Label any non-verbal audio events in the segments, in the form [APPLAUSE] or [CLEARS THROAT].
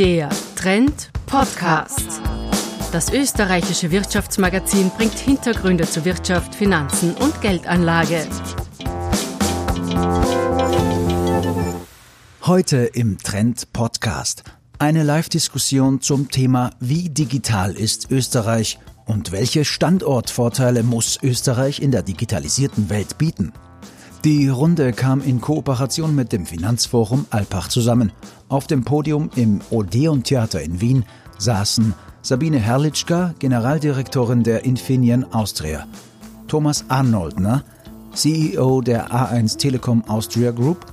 Der Trend Podcast. Das österreichische Wirtschaftsmagazin bringt Hintergründe zu Wirtschaft, Finanzen und Geldanlage. Heute im Trend Podcast. Eine Live-Diskussion zum Thema Wie digital ist Österreich und welche Standortvorteile muss Österreich in der digitalisierten Welt bieten? Die Runde kam in Kooperation mit dem Finanzforum Alpach zusammen. Auf dem Podium im Odeon Theater in Wien saßen Sabine Herrlichka, Generaldirektorin der Infineon Austria, Thomas Arnoldner, CEO der A1 Telekom Austria Group,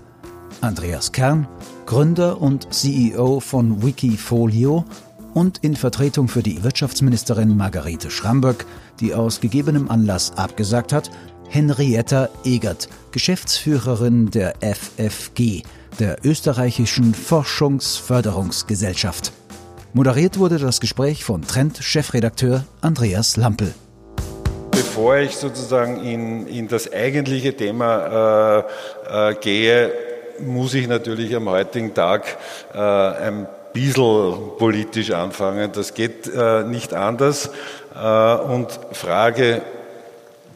Andreas Kern, Gründer und CEO von Wikifolio und in Vertretung für die Wirtschaftsministerin Margarete Schramböck, die aus gegebenem Anlass abgesagt hat, Henrietta Egert, Geschäftsführerin der FFG, der österreichischen Forschungsförderungsgesellschaft. Moderiert wurde das Gespräch von Trend-Chefredakteur Andreas Lampel. Bevor ich sozusagen in, in das eigentliche Thema äh, äh, gehe, muss ich natürlich am heutigen Tag äh, ein bisschen politisch anfangen. Das geht äh, nicht anders. Äh, und frage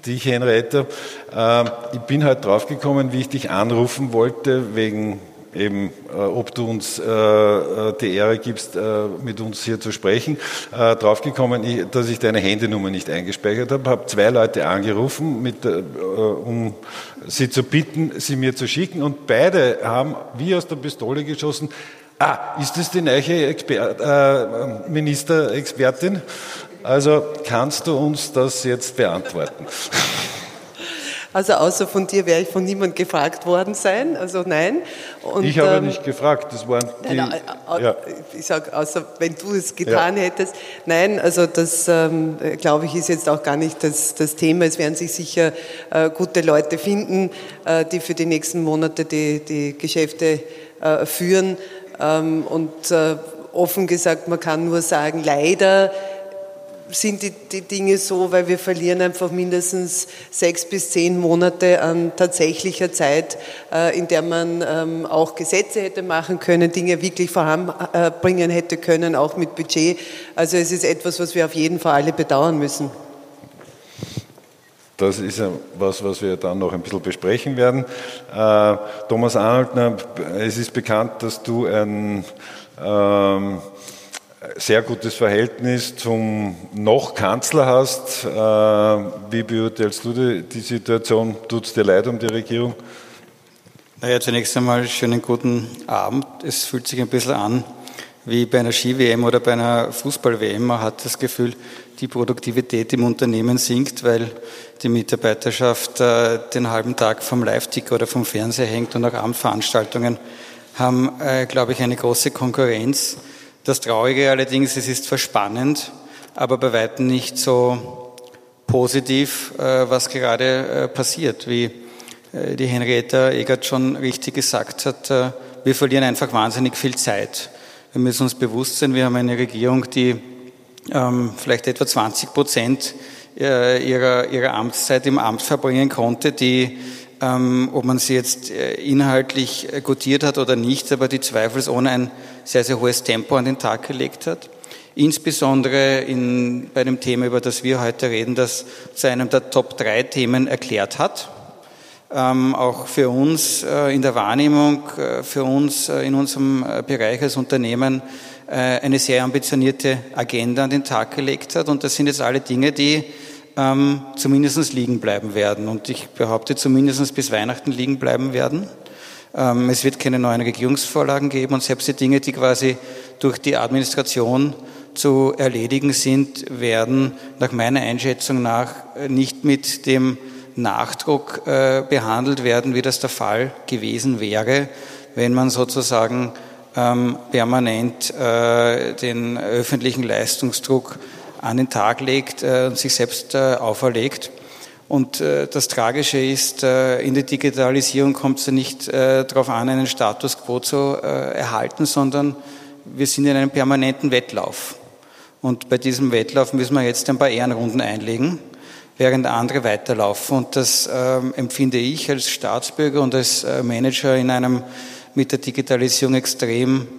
dich, Henriette. Äh, ich bin halt draufgekommen, wie ich dich anrufen wollte, wegen eben, äh, ob du uns äh, äh, die Ehre gibst, mit uns hier zu sprechen, draufgekommen, dass ich deine Handynummer nicht eingespeichert habe. Habe zwei Leute angerufen, mit, um sie zu bitten, sie mir zu schicken. Und beide haben wie aus der Pistole geschossen. Ah, ist das die neue Exper äh, Ministerexpertin? Also kannst du uns das jetzt beantworten? [LAUGHS] Also außer von dir wäre ich von niemand gefragt worden sein, also nein. Und, ich habe ähm, nicht gefragt, das waren die... Nein, nein, ja. Ich sage, außer wenn du es getan ja. hättest. Nein, also das, ähm, glaube ich, ist jetzt auch gar nicht das, das Thema. Es werden sich sicher äh, gute Leute finden, äh, die für die nächsten Monate die, die Geschäfte äh, führen. Ähm, und äh, offen gesagt, man kann nur sagen, leider sind die, die Dinge so, weil wir verlieren einfach mindestens sechs bis zehn Monate an tatsächlicher Zeit, äh, in der man ähm, auch Gesetze hätte machen können, Dinge wirklich voranbringen hätte können, auch mit Budget. Also es ist etwas, was wir auf jeden Fall alle bedauern müssen. Das ist was, was wir dann noch ein bisschen besprechen werden. Äh, Thomas Arnold, es ist bekannt, dass du ein ähm, sehr gutes Verhältnis zum noch Kanzler hast. Äh, wie beurteilst du die, Situation? Tut es dir leid um die Regierung? Naja, zunächst einmal schönen guten Abend. Es fühlt sich ein bisschen an wie bei einer Ski-WM oder bei einer Fußball-WM. Man hat das Gefühl, die Produktivität im Unternehmen sinkt, weil die Mitarbeiterschaft äh, den halben Tag vom Live-Ticker oder vom Fernseher hängt und auch Abendveranstaltungen haben, äh, glaube ich, eine große Konkurrenz das Traurige allerdings, es ist verspannend, aber bei weitem nicht so positiv, äh, was gerade äh, passiert. Wie äh, die Henrietta Egert schon richtig gesagt hat, wir verlieren einfach wahnsinnig viel Zeit. Wir müssen uns bewusst sein, wir haben eine Regierung, die ähm, vielleicht etwa 20 Prozent ihrer, ihrer Amtszeit im Amt verbringen konnte, die ähm, ob man sie jetzt inhaltlich gutiert hat oder nicht, aber die zweifelsohne ein sehr, sehr hohes Tempo an den Tag gelegt hat. Insbesondere in, bei dem Thema, über das wir heute reden, das zu einem der Top 3 Themen erklärt hat. Ähm, auch für uns äh, in der Wahrnehmung, äh, für uns äh, in unserem äh, Bereich als Unternehmen äh, eine sehr ambitionierte Agenda an den Tag gelegt hat. Und das sind jetzt alle Dinge, die ähm, zumindest liegen bleiben werden. Und ich behaupte, zumindest bis Weihnachten liegen bleiben werden. Ähm, es wird keine neuen Regierungsvorlagen geben und selbst die Dinge, die quasi durch die Administration zu erledigen sind, werden nach meiner Einschätzung nach nicht mit dem Nachdruck äh, behandelt werden, wie das der Fall gewesen wäre, wenn man sozusagen ähm, permanent äh, den öffentlichen Leistungsdruck an den Tag legt äh, und sich selbst auferlegt. Und äh, das Tragische ist, äh, in der Digitalisierung kommt es nicht äh, darauf an, einen Status quo zu äh, erhalten, sondern wir sind in einem permanenten Wettlauf. Und bei diesem Wettlauf müssen wir jetzt ein paar Ehrenrunden einlegen, während andere weiterlaufen. Und das ähm, empfinde ich als Staatsbürger und als äh, Manager in einem mit der Digitalisierung extrem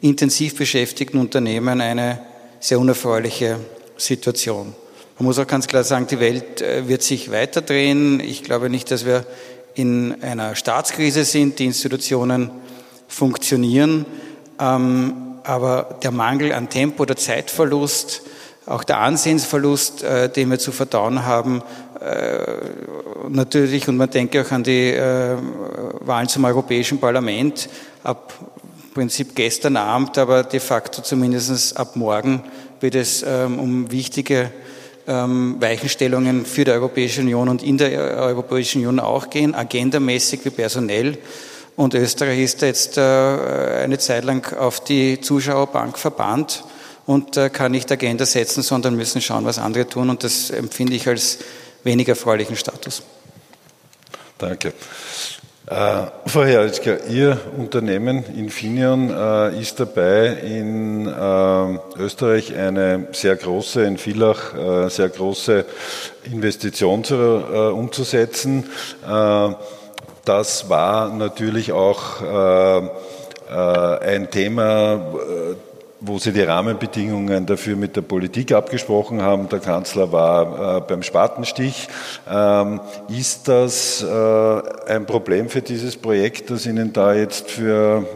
intensiv beschäftigten Unternehmen eine sehr unerfreuliche Situation. Man muss auch ganz klar sagen, die Welt äh, wird sich weiterdrehen. Ich glaube nicht, dass wir in einer Staatskrise sind. Die Institutionen funktionieren. Ähm, aber der Mangel an Tempo, der Zeitverlust, auch der Ansehensverlust, äh, den wir zu verdauen haben, äh, natürlich, und man denke auch an die Wahlen zum Europäischen Parlament, ab Prinzip gestern Abend, aber de facto zumindest ab morgen wird es ähm, um wichtige ähm, Weichenstellungen für die Europäische Union und in der Europäischen Union auch gehen, agendamäßig wie personell. Und Österreich ist jetzt äh, eine Zeit lang auf die Zuschauerbank verbannt und äh, kann nicht Agenda setzen, sondern müssen schauen, was andere tun. Und das empfinde ich als weniger erfreulichen Status. Danke. Äh, Frau Herritzka, Ihr Unternehmen Infineon äh, ist dabei, in äh, Österreich eine sehr große, in Villach sehr große Investition zu, umzusetzen. Das war natürlich auch ein Thema, wo sie die Rahmenbedingungen dafür mit der Politik abgesprochen haben. Der Kanzler war äh, beim Spatenstich. Ähm, ist das äh, ein Problem für dieses Projekt, dass Ihnen da jetzt für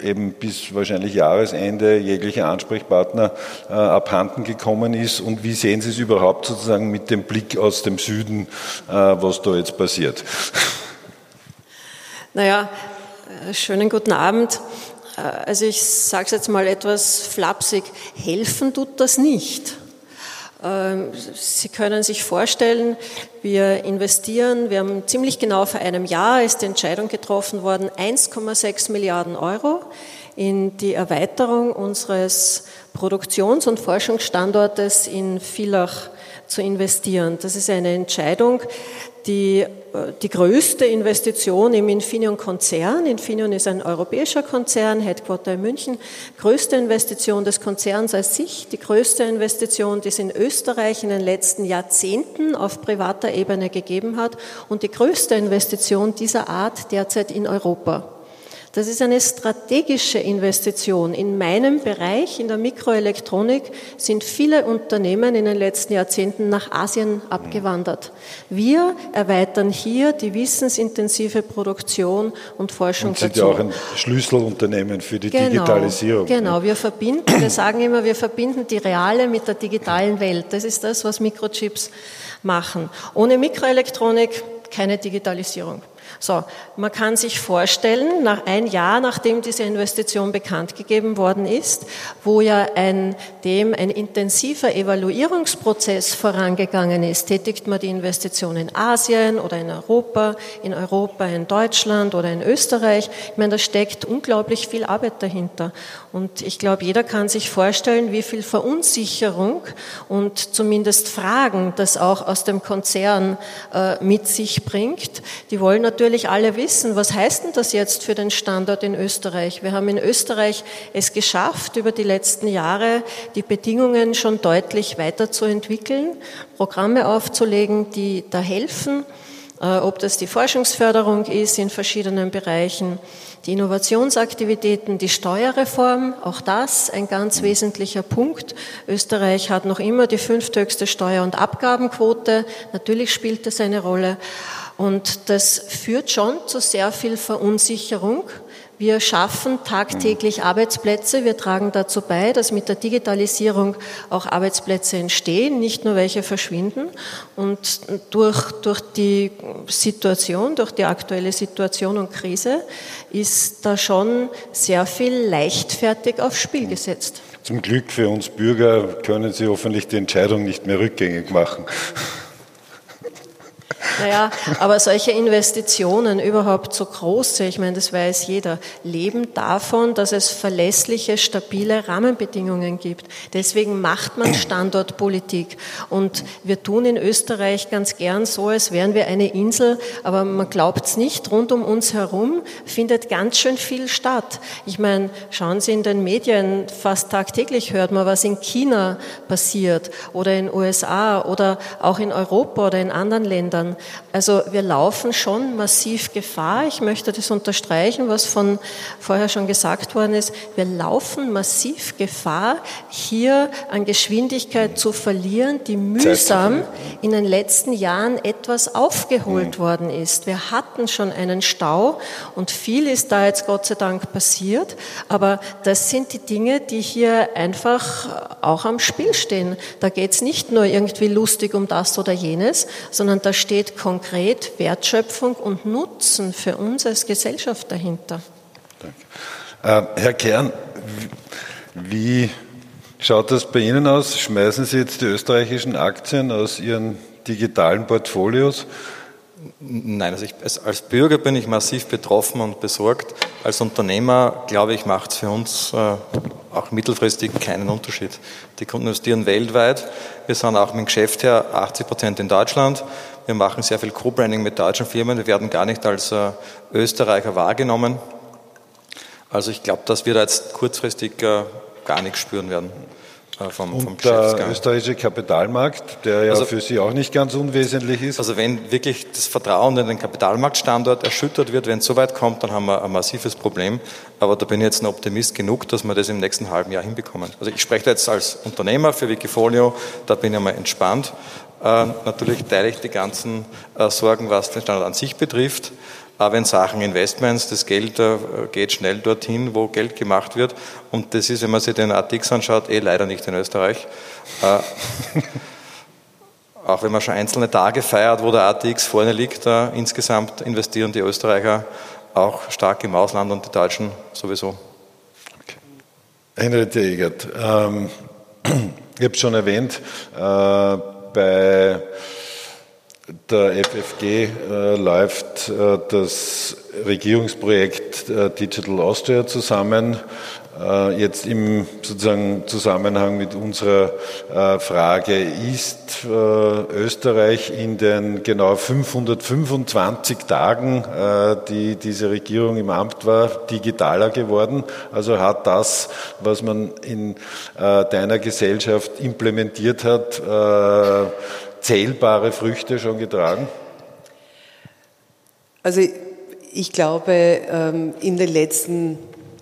eben bis wahrscheinlich Jahresende jeglicher Ansprechpartner äh, abhanden gekommen ist? Und wie sehen Sie es überhaupt sozusagen mit dem Blick aus dem Süden, äh, was da jetzt passiert? Naja, äh, schönen guten Abend. Äh, also ich sage es jetzt mal etwas flapsig, helfen tut das nicht. Ähm, Sie können sich vorstellen, wir investieren, wir haben ziemlich genau vor einem Jahr ist die Entscheidung getroffen worden, 1,6 Milliarden Euro in die Erweiterung unseres Produktions- und Forschungsstandortes in Villach zu investieren. Das ist eine Entscheidung, die, die größte Investition im Infineon-Konzern. Infineon ist ein europäischer Konzern, Headquarter in München. Größte Investition des Konzerns als sich, die größte Investition, die es in Österreich in den letzten Jahrzehnten auf privater Ebene gegeben hat und die größte Investition dieser Art derzeit in Europa. Das ist eine strategische Investition. In meinem Bereich, in der Mikroelektronik, sind viele Unternehmen in den letzten Jahrzehnten nach Asien abgewandert. Wir erweitern hier die wissensintensive Produktion und Forschung und sind dazu. ja auch ein Schlüsselunternehmen für die genau, Digitalisierung. Genau, wir verbinden, wir sagen immer, wir verbinden die reale mit der digitalen Welt. Das ist das, was Mikrochips machen. Ohne Mikroelektronik keine Digitalisierung. So, man kann sich vorstellen, nach ein Jahr, nachdem diese Investition bekannt gegeben worden ist, wo ja ein, dem ein intensiver Evaluierungsprozess vorangegangen ist, tätigt man die Investition in Asien oder in Europa, in Europa, in Deutschland oder in Österreich. Ich meine, da steckt unglaublich viel Arbeit dahinter. Und ich glaube, jeder kann sich vorstellen, wie viel Verunsicherung und zumindest Fragen das auch aus dem Konzern äh, mit sich bringt. Die wollen natürlich alle wissen, was heißt denn das jetzt für den Standort in Österreich? Wir haben in Österreich es geschafft, über die letzten Jahre die Bedingungen schon deutlich weiterzuentwickeln, Programme aufzulegen, die da helfen, äh, ob das die Forschungsförderung ist in verschiedenen Bereichen, die Innovationsaktivitäten, die Steuerreform, auch das ein ganz wesentlicher Punkt. Österreich hat noch immer die fünfthöchste Steuer- und Abgabenquote. Natürlich spielt das eine Rolle. Und das führt schon zu sehr viel Verunsicherung. Wir schaffen tagtäglich Arbeitsplätze. Wir tragen dazu bei, dass mit der Digitalisierung auch Arbeitsplätze entstehen, nicht nur welche verschwinden. Und durch, durch die Situation, durch die aktuelle Situation und Krise ist da schon sehr viel leichtfertig aufs Spiel gesetzt. Zum Glück für uns Bürger können Sie hoffentlich die Entscheidung nicht mehr rückgängig machen. Naja, aber solche Investitionen, überhaupt so große, ich meine, das weiß jeder, leben davon, dass es verlässliche, stabile Rahmenbedingungen gibt. Deswegen macht man Standortpolitik. Und wir tun in Österreich ganz gern so, als wären wir eine Insel, aber man glaubt es nicht, rund um uns herum findet ganz schön viel statt. Ich meine, schauen Sie in den Medien, fast tagtäglich hört man, was in China passiert oder in USA oder auch in Europa oder in anderen Ländern. Also wir laufen schon massiv Gefahr. Ich möchte das unterstreichen, was von vorher schon gesagt worden ist. Wir laufen massiv Gefahr, hier an Geschwindigkeit zu verlieren, die mühsam in den letzten Jahren etwas aufgeholt mhm. worden ist. Wir hatten schon einen Stau und viel ist da jetzt Gott sei Dank passiert. Aber das sind die Dinge, die hier einfach auch am Spiel stehen. Da geht es nicht nur irgendwie lustig um das oder jenes, sondern da steht konkret Wertschöpfung und Nutzen für uns als Gesellschaft dahinter. Danke. Äh, Herr Kern, wie schaut das bei Ihnen aus? Schmeißen Sie jetzt die österreichischen Aktien aus Ihren digitalen Portfolios? Nein, also ich, als Bürger bin ich massiv betroffen und besorgt. Als Unternehmer, glaube ich, macht es für uns äh, auch mittelfristig keinen Unterschied. Die Kunden investieren weltweit. Wir sind auch mit dem Geschäft her 80 Prozent in Deutschland. Wir machen sehr viel Co-Branding mit deutschen Firmen. Wir werden gar nicht als äh, Österreicher wahrgenommen. Also ich glaube, dass wir da jetzt kurzfristig äh, gar nichts spüren werden. Äh, vom, vom Und der österreichische Kapitalmarkt, der ja also, für Sie auch nicht ganz unwesentlich ist. Also wenn wirklich das Vertrauen in den Kapitalmarktstandort erschüttert wird, wenn es so weit kommt, dann haben wir ein massives Problem. Aber da bin ich jetzt ein Optimist genug, dass wir das im nächsten halben Jahr hinbekommen. Also ich spreche jetzt als Unternehmer für Wikifolio, da bin ich mal entspannt. Äh, natürlich teile ich die ganzen äh, Sorgen, was den Standort an sich betrifft. Aber in Sachen Investments, das Geld äh, geht schnell dorthin, wo Geld gemacht wird. Und das ist, wenn man sich den ATX anschaut, eh leider nicht in Österreich. [LAUGHS] Auch wenn man schon einzelne Tage feiert, wo der ATX vorne liegt, insgesamt investieren die Österreicher auch stark im Ausland und die Deutschen sowieso. Okay. Henriette Egert, ähm, [CLEARS THROAT] ich habe es schon erwähnt, äh, bei der FFG äh, läuft äh, das Regierungsprojekt äh, Digital Austria zusammen. Äh, jetzt im sozusagen Zusammenhang mit unserer äh, Frage, ist äh, Österreich in den genau 525 Tagen, die diese Regierung im Amt war, digitaler geworden? Also hat das, was man in deiner Gesellschaft implementiert hat, zählbare Früchte schon getragen? Also ich glaube, ähm, in den letzten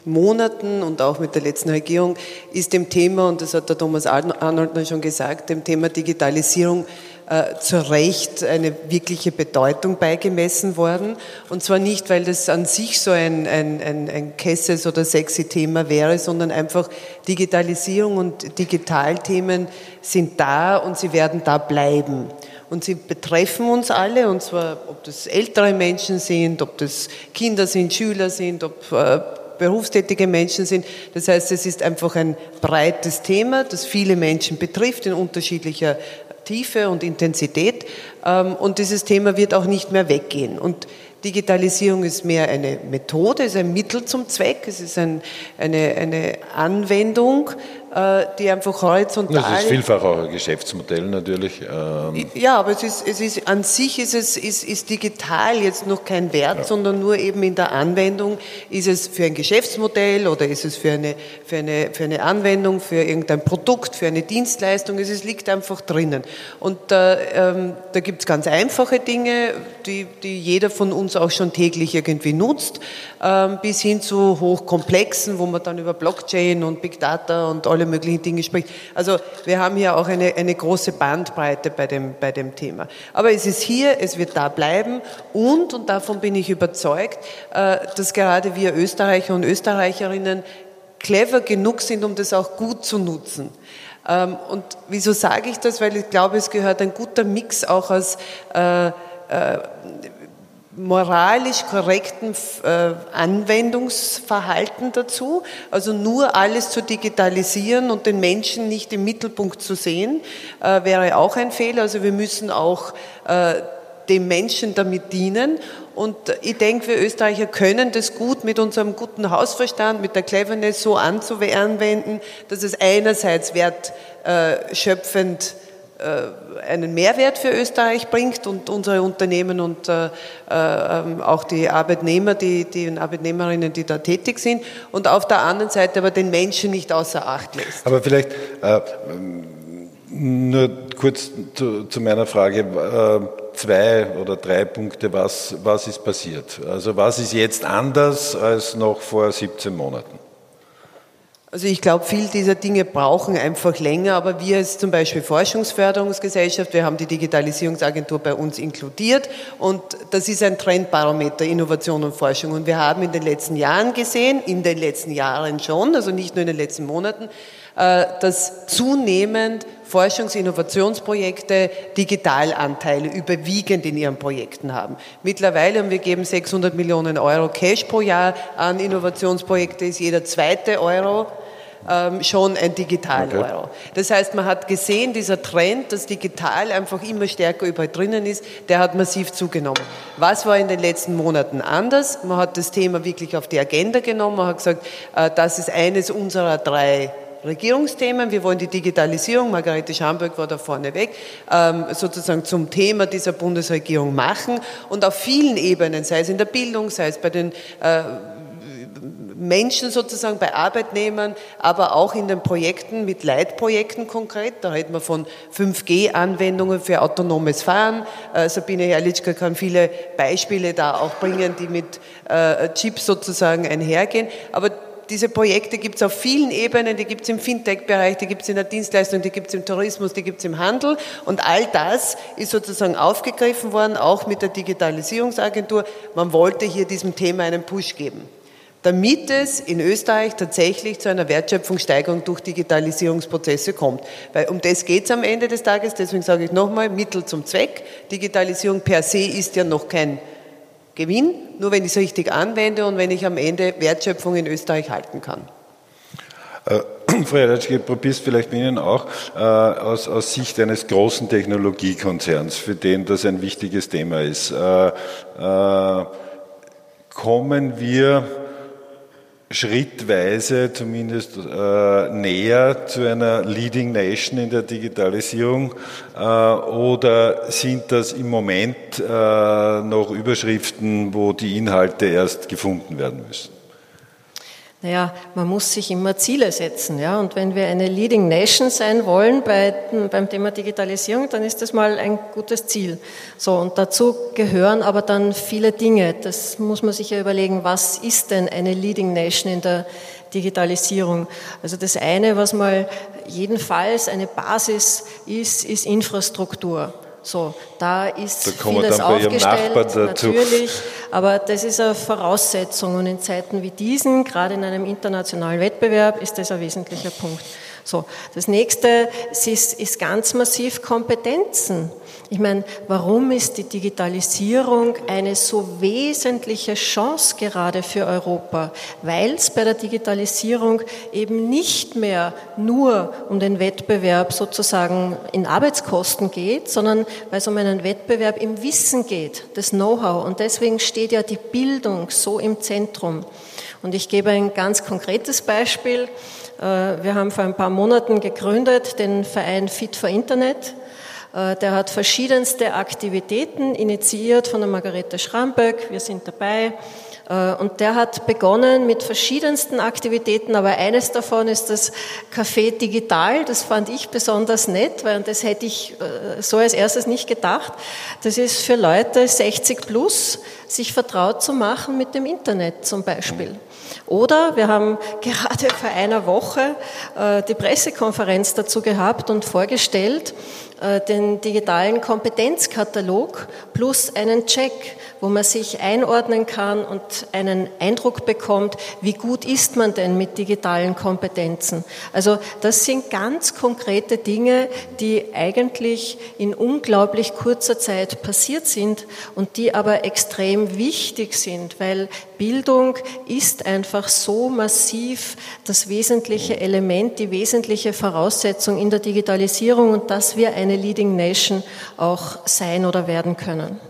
Monaten und auch mit der letzten Regierung ist dem Thema, und das hat der Thomas Arnold schon gesagt, dem Thema Digitalisierung äh, zu Recht eine wirkliche Bedeutung beigemessen worden. Und zwar nicht, weil das an sich so ein, ein, ein, ein Kesses- oder sexy Thema wäre, sondern einfach Digitalisierung und Digitalthemen sind da und sie werden da bleiben. Und sie betreffen uns alle, und zwar, ob das ältere Menschen sind, ob das Kinder sind, Schüler sind, ob äh, berufstätige Menschen sind. Das heißt, es ist einfach ein breites Thema, das viele Menschen betrifft in unterschiedlicher Tiefe und Intensität. Ähm, und dieses Thema wird auch nicht mehr weggehen. Und Digitalisierung ist mehr eine Methode, ist ein Mittel zum Zweck, es ist ein, eine, eine Anwendung, äh, die einfach horizontal. Das ist vielfach auch ein Geschäftsmodell natürlich. Ähm. Ja, aber es ist, es ist an sich ist es ist, ist digital jetzt noch kein Wert, ja. sondern nur eben in der Anwendung ist es für ein Geschäftsmodell oder ist es für eine, für eine, für eine Anwendung, für irgendein Produkt, für eine Dienstleistung. Es liegt einfach drinnen. Und äh, ähm, da gibt es ganz einfache Dinge, die, die jeder von uns auch schon täglich irgendwie nutzt, ähm, bis hin zu hochkomplexen, wo man dann über Blockchain und Big Data und alle möglichen Dinge spricht. Also wir haben hier auch eine, eine große Bandbreite bei dem, bei dem Thema. Aber es ist hier, es wird da bleiben und, und davon bin ich überzeugt, äh, dass gerade wir Österreicher und Österreicherinnen clever genug sind, um das auch gut zu nutzen. Ähm, und wieso sage ich das? Weil ich glaube, es gehört ein guter Mix auch aus äh, äh, moralisch korrekten äh, Anwendungsverhalten dazu. Also nur alles zu digitalisieren und den Menschen nicht im Mittelpunkt zu sehen, äh, wäre auch ein Fehler. Also wir müssen auch äh, dem Menschen damit dienen. Und ich denke, wir Österreicher können das gut mit unserem guten Hausverstand, mit der Cleverness so anzuwenden, dass es einerseits wertschöpfend äh, einen Mehrwert für Österreich bringt und unsere Unternehmen und äh, äh, auch die Arbeitnehmer, die, die Arbeitnehmerinnen, die da tätig sind und auf der anderen Seite aber den Menschen nicht außer Acht lässt. Aber vielleicht äh, nur kurz zu, zu meiner Frage. Äh, zwei oder drei Punkte, was, was ist passiert. Also was ist jetzt anders als noch vor 17 Monaten? Also ich glaube, viel dieser Dinge brauchen einfach länger, aber wir als zum Beispiel Forschungsförderungsgesellschaft, wir haben die Digitalisierungsagentur bei uns inkludiert und das ist ein Trendbarometer Innovation und Forschung und wir haben in den letzten Jahren gesehen, in den letzten Jahren schon, also nicht nur in den letzten Monaten, äh, dass zunehmend Forschungsinnovationsprojekte Digitalanteile überwiegend in ihren Projekten haben. Mittlerweile, und wir geben 600 Millionen Euro Cash pro Jahr an Innovationsprojekte, ist jeder zweite Euro schon ein Digital-Euro. Okay. Das heißt, man hat gesehen, dieser Trend, dass digital einfach immer stärker überall drinnen ist, der hat massiv zugenommen. Was war in den letzten Monaten anders? Man hat das Thema wirklich auf die Agenda genommen, man hat gesagt, äh, das ist eines unserer drei Regierungsthemen. Wir wollen die Digitalisierung, Margarete Schamberg war da vorne weg, ähm, sozusagen zum Thema dieser Bundesregierung machen und auf vielen Ebenen, sei es in der Bildung, sei es bei den äh, Menschen sozusagen bei Arbeitnehmern, aber auch in den Projekten mit Leitprojekten konkret. Da reden wir von 5G-Anwendungen für autonomes Fahren. Äh, Sabine Herrlichka kann viele Beispiele da auch bringen, die mit äh, Chips sozusagen einhergehen. Aber diese Projekte gibt es auf vielen Ebenen, die gibt es im Fintech-Bereich, die gibt es in der Dienstleistung, die gibt es im Tourismus, die gibt es im Handel. Und all das ist sozusagen aufgegriffen worden, auch mit der Digitalisierungsagentur. Man wollte hier diesem Thema einen Push geben damit es in Österreich tatsächlich zu einer Wertschöpfungssteigerung durch Digitalisierungsprozesse kommt. Weil um das geht es am Ende des Tages, deswegen sage ich nochmal, Mittel zum Zweck. Digitalisierung per se ist ja noch kein Gewinn, nur wenn ich es richtig anwende und wenn ich am Ende Wertschöpfung in Österreich halten kann. Äh, [CLEARS THROAT] Frau Jadetschke, probierst vielleicht mit Ihnen auch äh, aus, aus, Sicht eines großen Technologiekonzerns, für den das ein wichtiges Thema ist. Äh, äh kommen wir schrittweise zumindest äh, näher zu einer Leading Nation in der Digitalisierung äh, oder sind das im Moment äh, noch Überschriften, wo die Inhalte erst gefunden werden müssen? Naja, man muss sich immer Ziele setzen. Ja? Und wenn wir eine Leading Nation sein wollen bei, beim Thema Digitalisierung, dann ist das mal ein gutes Ziel. So, und dazu gehören aber dann viele Dinge. Das muss man sich ja überlegen, was ist denn eine Leading Nation in der Digitalisierung? Also das eine, was mal jedenfalls eine Basis ist, ist Infrastruktur. So, da ist da vieles aufgestellt, natürlich, aber das ist eine Voraussetzung. Und in Zeiten wie diesen, gerade in einem internationalen Wettbewerb, ist das ein wesentlicher Punkt. So, das nächste ist, ist ganz massiv Kompetenzen. Ich meine, warum ist die Digitalisierung eine so wesentliche Chance gerade für Europa? Weil es bei der Digitalisierung eben nicht mehr nur um den Wettbewerb sozusagen in Arbeitskosten geht, sondern weil es um einen Wettbewerb im Wissen geht, das Know-how. Und deswegen steht ja die Bildung so im Zentrum. Und ich gebe ein ganz konkretes Beispiel. Äh, wir haben vor ein paar Monaten gegründet den Verein Fit for Internet. Äh, der hat verschiedenste Aktivitäten initiiert von der Margarete Schramböck. Wir sind dabei. Äh, und der hat begonnen mit verschiedensten Aktivitäten, aber eines davon ist das Café Digital. Das fand ich besonders nett, weil das hätte ich so als erstes nicht gedacht. Das ist für Leute 60 plus, sich vertraut zu machen mit dem Internet zum Beispiel. Oder wir haben gerade [LAUGHS] vor einer Woche die Pressekonferenz dazu gehabt und vorgestellt, äh, den digitalen Kompetenzkatalog plus einen Check, wo man sich einordnen kann und einen Eindruck bekommt, wie gut ist man denn mit digitalen Kompetenzen. Also das sind ganz konkrete Dinge, die eigentlich in unglaublich kurzer Zeit passiert sind und die aber extrem wichtig sind, weil Bildung ist einfach so massiv das wesentliche Element, die wesentliche Voraussetzung in der Digitalisierung und dass wir eine Leading Nation auch sein oder werden können.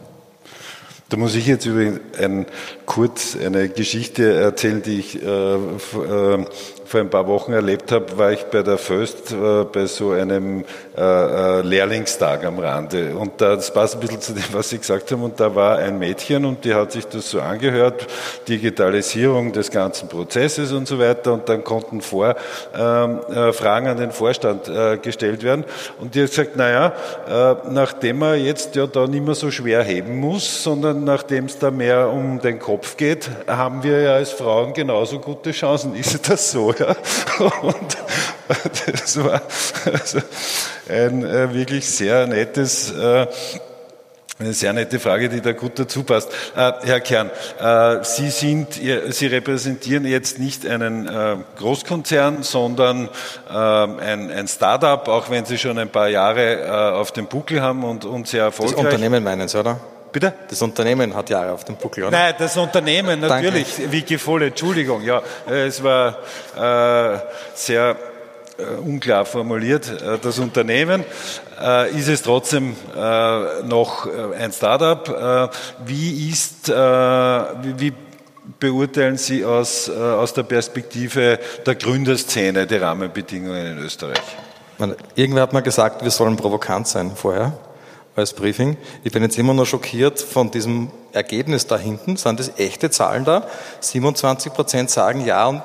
Da muss ich jetzt übrigens ein, kurz eine Geschichte erzählen, die ich äh, äh, vor ein paar Wochen erlebt habe, war ich bei der Föst äh, bei so einem äh, äh, Lehrlingstag am Rande. Und da, das passt ein bisschen zu dem, was Sie gesagt haben. Und da war ein Mädchen und die hat sich das so angehört, Digitalisierung des ganzen Prozesses und so weiter. Und dann konnten vor ähm, äh, Fragen an den Vorstand äh, gestellt werden. Und die hat gesagt, naja, äh, nachdem man jetzt ja da nicht mehr so schwer heben muss, sondern nachdem es da mehr um den Kopf geht, haben wir ja als Frauen genauso gute Chancen. Ist das so? Ja? [LAUGHS] Und das war also ein äh, wirklich sehr nettes äh, eine sehr nette Frage, die da gut dazu passt. Äh, Herr Kern, äh, Sie, sind, Sie repräsentieren jetzt nicht einen äh, Großkonzern, sondern ein, ein Start-up, auch wenn Sie schon ein paar Jahre äh, auf dem Buckel haben und, und sehr erfolgreich. Das Unternehmen meinen Sie, oder? Bitte? Das Unternehmen hat Jahre auf dem Buckel, oder? Nein, das Unternehmen, natürlich. Danke. Wiki voll, Entschuldigung. Ja, es war äh, sehr äh, unklar formuliert. Äh, das Unternehmen äh, ist es trotzdem noch ein Startup. Wie ist, wie beurteilen Sie aus, aus der Perspektive der Gründerszene die Rahmenbedingungen in Österreich? Irgendwer hat mal gesagt, wir sollen provokant sein vorher als Briefing. Ich bin jetzt immer noch schockiert von diesem Ergebnis da hinten. Sind das echte Zahlen da? 27 Prozent sagen ja und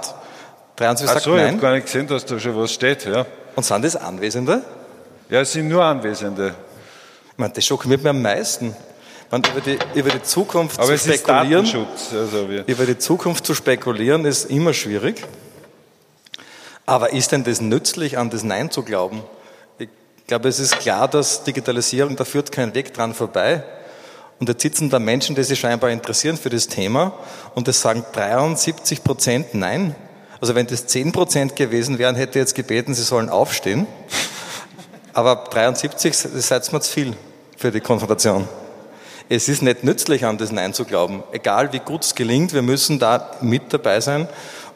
23 Ach so, nein. ich habe gar nicht gesehen, dass da schon was steht. Ja. Und sind das Anwesende? Ja, es sind nur Anwesende. Ich meine, das schockiert mich am meisten. Man, über, die, über die Zukunft Aber zu spekulieren, also über die Zukunft zu spekulieren, ist immer schwierig. Aber ist denn das nützlich, an das Nein zu glauben? Ich glaube, es ist klar, dass Digitalisierung, da führt kein Weg dran vorbei. Und jetzt sitzen da Menschen, die sich scheinbar interessieren für das Thema und es sagen 73 Prozent Nein. Also wenn das 10 Prozent gewesen wären, hätte ich jetzt gebeten, sie sollen aufstehen. Aber 73, das seid mir zu viel für die Konfrontation. Es ist nicht nützlich, an das Nein zu glauben. Egal wie gut es gelingt, wir müssen da mit dabei sein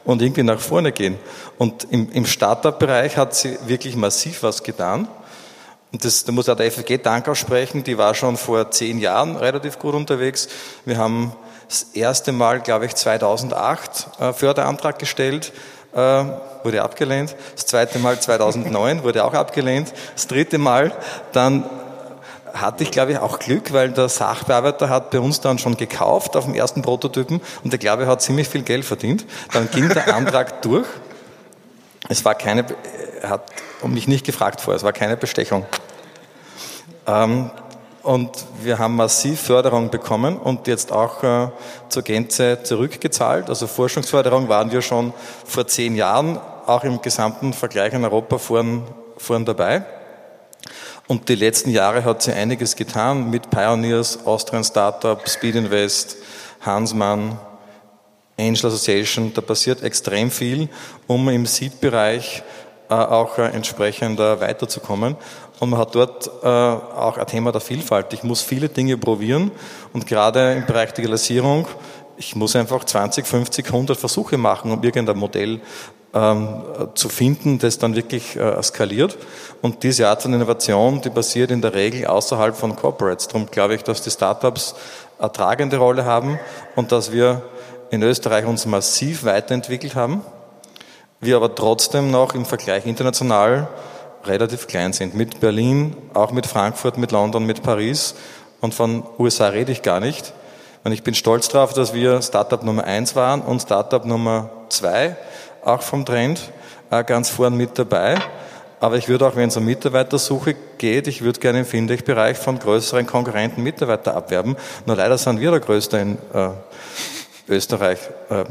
und irgendwie nach vorne gehen. Und im, im Startup-Bereich hat sie wirklich massiv was getan. Und das, da muss auch der FG Dank aussprechen, die war schon vor zehn Jahren relativ gut unterwegs. Wir haben das erste Mal, glaube ich, 2008 äh, Förderantrag gestellt, äh, wurde abgelehnt. Das zweite Mal 2009 [LAUGHS] wurde auch abgelehnt. Das dritte Mal dann hatte ich, glaube ich, auch Glück, weil der Sachbearbeiter hat bei uns dann schon gekauft auf dem ersten Prototypen und der glaube, er hat ziemlich viel Geld verdient. Dann ging der Antrag [LAUGHS] durch. Es war keine, er hat mich nicht gefragt vorher, es war keine Bestechung. Ähm, und wir haben massiv Förderung bekommen und jetzt auch äh, zur Gänze zurückgezahlt. Also Forschungsförderung waren wir schon vor zehn Jahren auch im gesamten Vergleich in Europa vorn, vorn dabei. Und die letzten Jahre hat sie einiges getan mit Pioneers, Austrian Startup, Speed Invest, Hansmann, Angel Association. Da passiert extrem viel, um im Seed-Bereich äh, auch äh, entsprechend äh, weiterzukommen. Und man hat dort äh, auch ein Thema der Vielfalt. Ich muss viele Dinge probieren und gerade im Bereich Digitalisierung, ich muss einfach 20, 50, 100 Versuche machen, um irgendein Modell ähm, zu finden, das dann wirklich äh, skaliert. Und diese Art von Innovation, die passiert in der Regel außerhalb von Corporates. Darum glaube ich, dass die Startups eine tragende Rolle haben und dass wir in Österreich uns massiv weiterentwickelt haben, wir aber trotzdem noch im Vergleich international relativ klein sind. Mit Berlin, auch mit Frankfurt, mit London, mit Paris und von USA rede ich gar nicht. Und ich bin stolz darauf, dass wir Startup Nummer eins waren und Startup Nummer zwei, auch vom Trend, äh, ganz vorn mit dabei. Aber ich würde auch, wenn es um Mitarbeitersuche geht, ich würde gerne im Fintech-Bereich von größeren Konkurrenten Mitarbeiter abwerben. Nur leider sind wir der Größte in äh, Österreich. Äh,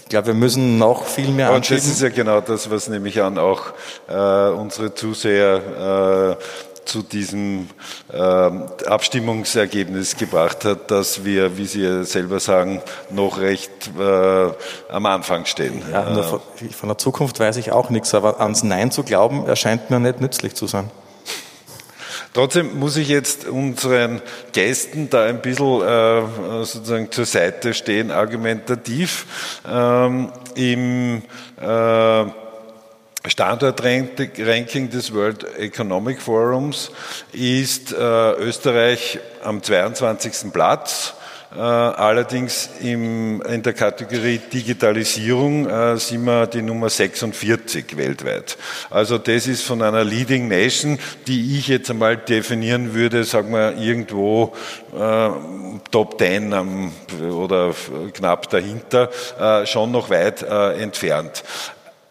ich glaube, wir müssen noch viel mehr anschauen. das ist ja genau das, was nämlich an auch äh, unsere Zuseher äh, zu diesem äh, Abstimmungsergebnis gebracht hat, dass wir, wie Sie selber sagen, noch recht äh, am Anfang stehen. Ja, von, von der Zukunft weiß ich auch nichts, aber ans Nein zu glauben, erscheint mir nicht nützlich zu sein. Trotzdem muss ich jetzt unseren Gästen da ein bisschen äh, sozusagen zur Seite stehen, argumentativ. Ähm, Im äh, Standortranking des World Economic Forums ist äh, Österreich am 22. Platz allerdings im, in der Kategorie Digitalisierung sind wir die Nummer 46 weltweit. Also das ist von einer Leading Nation, die ich jetzt einmal definieren würde, sagen wir irgendwo äh, Top 10 ähm, oder knapp dahinter, äh, schon noch weit äh, entfernt.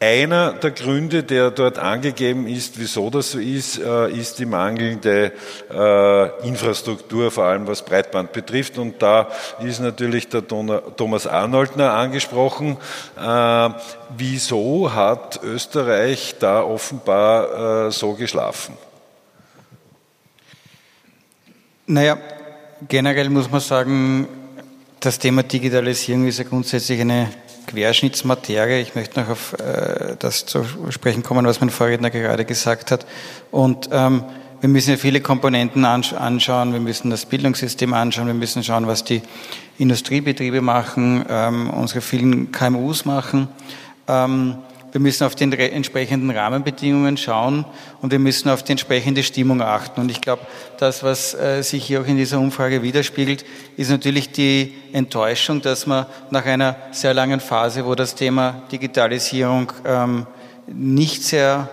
Einer der Gründe, der dort angegeben ist, wieso das so ist, äh, ist die mangelnde äh, Infrastruktur, vor allem was Breitband betrifft. Und da ist natürlich der Thomas Arnoldner angesprochen. Äh, wieso hat Österreich da offenbar so geschlafen? Naja, generell muss man sagen, das Thema Digitalisierung ist ja grundsätzlich eine Querschnittsmaterie. Ich möchte noch auf äh, das zu sprechen kommen, was mein Vorredner gerade gesagt hat. Und ähm, wir müssen ja viele Komponenten anschauen. Wir müssen das Bildungssystem anschauen. Wir müssen schauen, was die Industriebetriebe machen, ähm, unsere vielen KMUs machen. Ähm, wir müssen auf die entsprechenden Rahmenbedingungen schauen und wir müssen auf die entsprechende Stimmung achten. Und ich glaube, das, was äh, sich hier auch in dieser Umfrage widerspiegelt, ist natürlich die Enttäuschung, dass man nach einer sehr langen Phase, wo das Thema Digitalisierung ähm, nicht sehr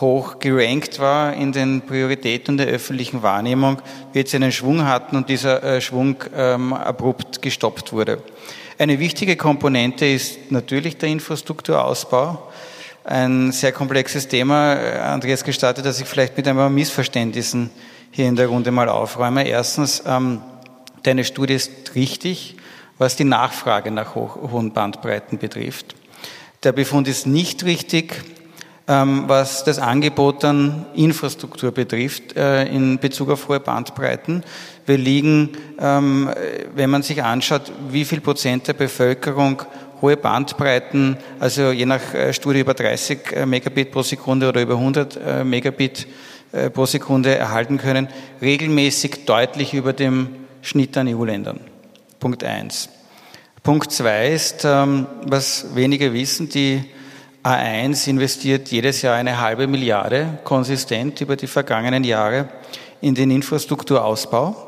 hoch gerankt war in den Prioritäten der öffentlichen Wahrnehmung, wir jetzt einen Schwung hatten und dieser äh, Schwung ähm, abrupt gestoppt wurde. Eine wichtige Komponente ist natürlich der Infrastrukturausbau. Ein sehr komplexes Thema. Andreas gestattet, dass ich vielleicht mit ein paar Missverständnissen hier in der Runde mal aufräume. Erstens, ähm, deine Studie ist richtig, was die Nachfrage nach hohen Bandbreiten betrifft. Der Befund ist nicht richtig, was das Angebot an Infrastruktur betrifft äh, in Bezug auf hohe Bandbreiten. Wir liegen, ähm, wenn man sich anschaut, wie viel Prozent der Bevölkerung hohe Bandbreiten, also je nach äh, Studie über 30 äh, Megabit pro Sekunde oder über 100 Megabit pro Sekunde erhalten können, regelmäßig deutlich über dem Schnitt an EU-Ländern. Punkt eins. Punkt zwei ist, ähm, was wenige wissen, die A1 investiert jedes Jahr eine halbe Milliarde konsistent über die vergangenen Jahre in den Infrastrukturausbau.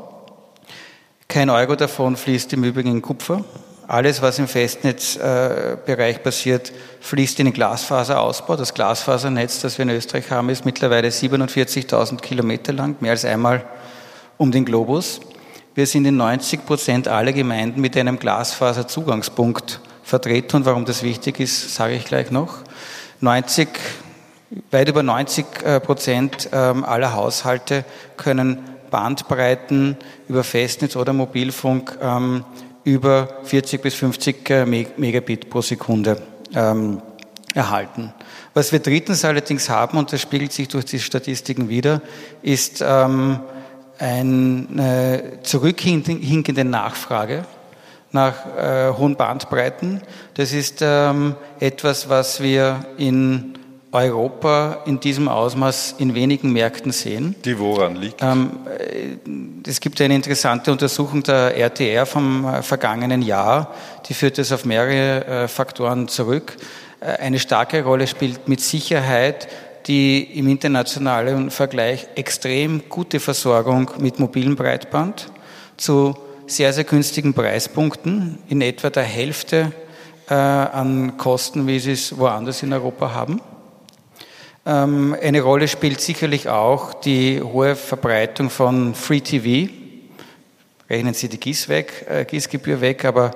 Kein Euro davon fließt im Übrigen in Kupfer. Alles, was im Festnetzbereich passiert, fließt in den Glasfaserausbau. Das Glasfasernetz, das wir in Österreich haben, ist mittlerweile 47.000 Kilometer lang, mehr als einmal um den Globus. Wir sind in 90 Prozent aller Gemeinden mit einem Glasfaserzugangspunkt vertreten. Und warum das wichtig ist, sage ich gleich noch. 90, weit über 90 äh, Prozent ähm, aller Haushalte können Bandbreiten über Festnetz oder Mobilfunk ähm, über 40 bis 50 äh, Megabit pro Sekunde ähm, erhalten. Was wir drittens allerdings haben, und das spiegelt sich durch die Statistiken wieder, ist eine zurückhinkende Nachfrage nach äh, hohen Bandbreiten. Das ist ähm, etwas, was wir in Europa in diesem Ausmaß in wenigen Märkten sehen. Die woran liegt? Ähm, äh, es gibt eine interessante Untersuchung der RTR vom äh, vergangenen Jahr, die führt es auf mehrere äh, Faktoren zurück. Äh, eine starke Rolle spielt mit Sicherheit die im internationalen Vergleich extrem gute Versorgung mit mobilem Breitband zu sehr, sehr günstigen Preispunkten, in etwa der Hälfte äh, an Kosten, wie sie es woanders in Europa haben. Ähm, eine Rolle spielt sicherlich auch die hohe Verbreitung von Free TV. Rechnen Sie die GIS weg, äh, GIS-Gebühr weg, aber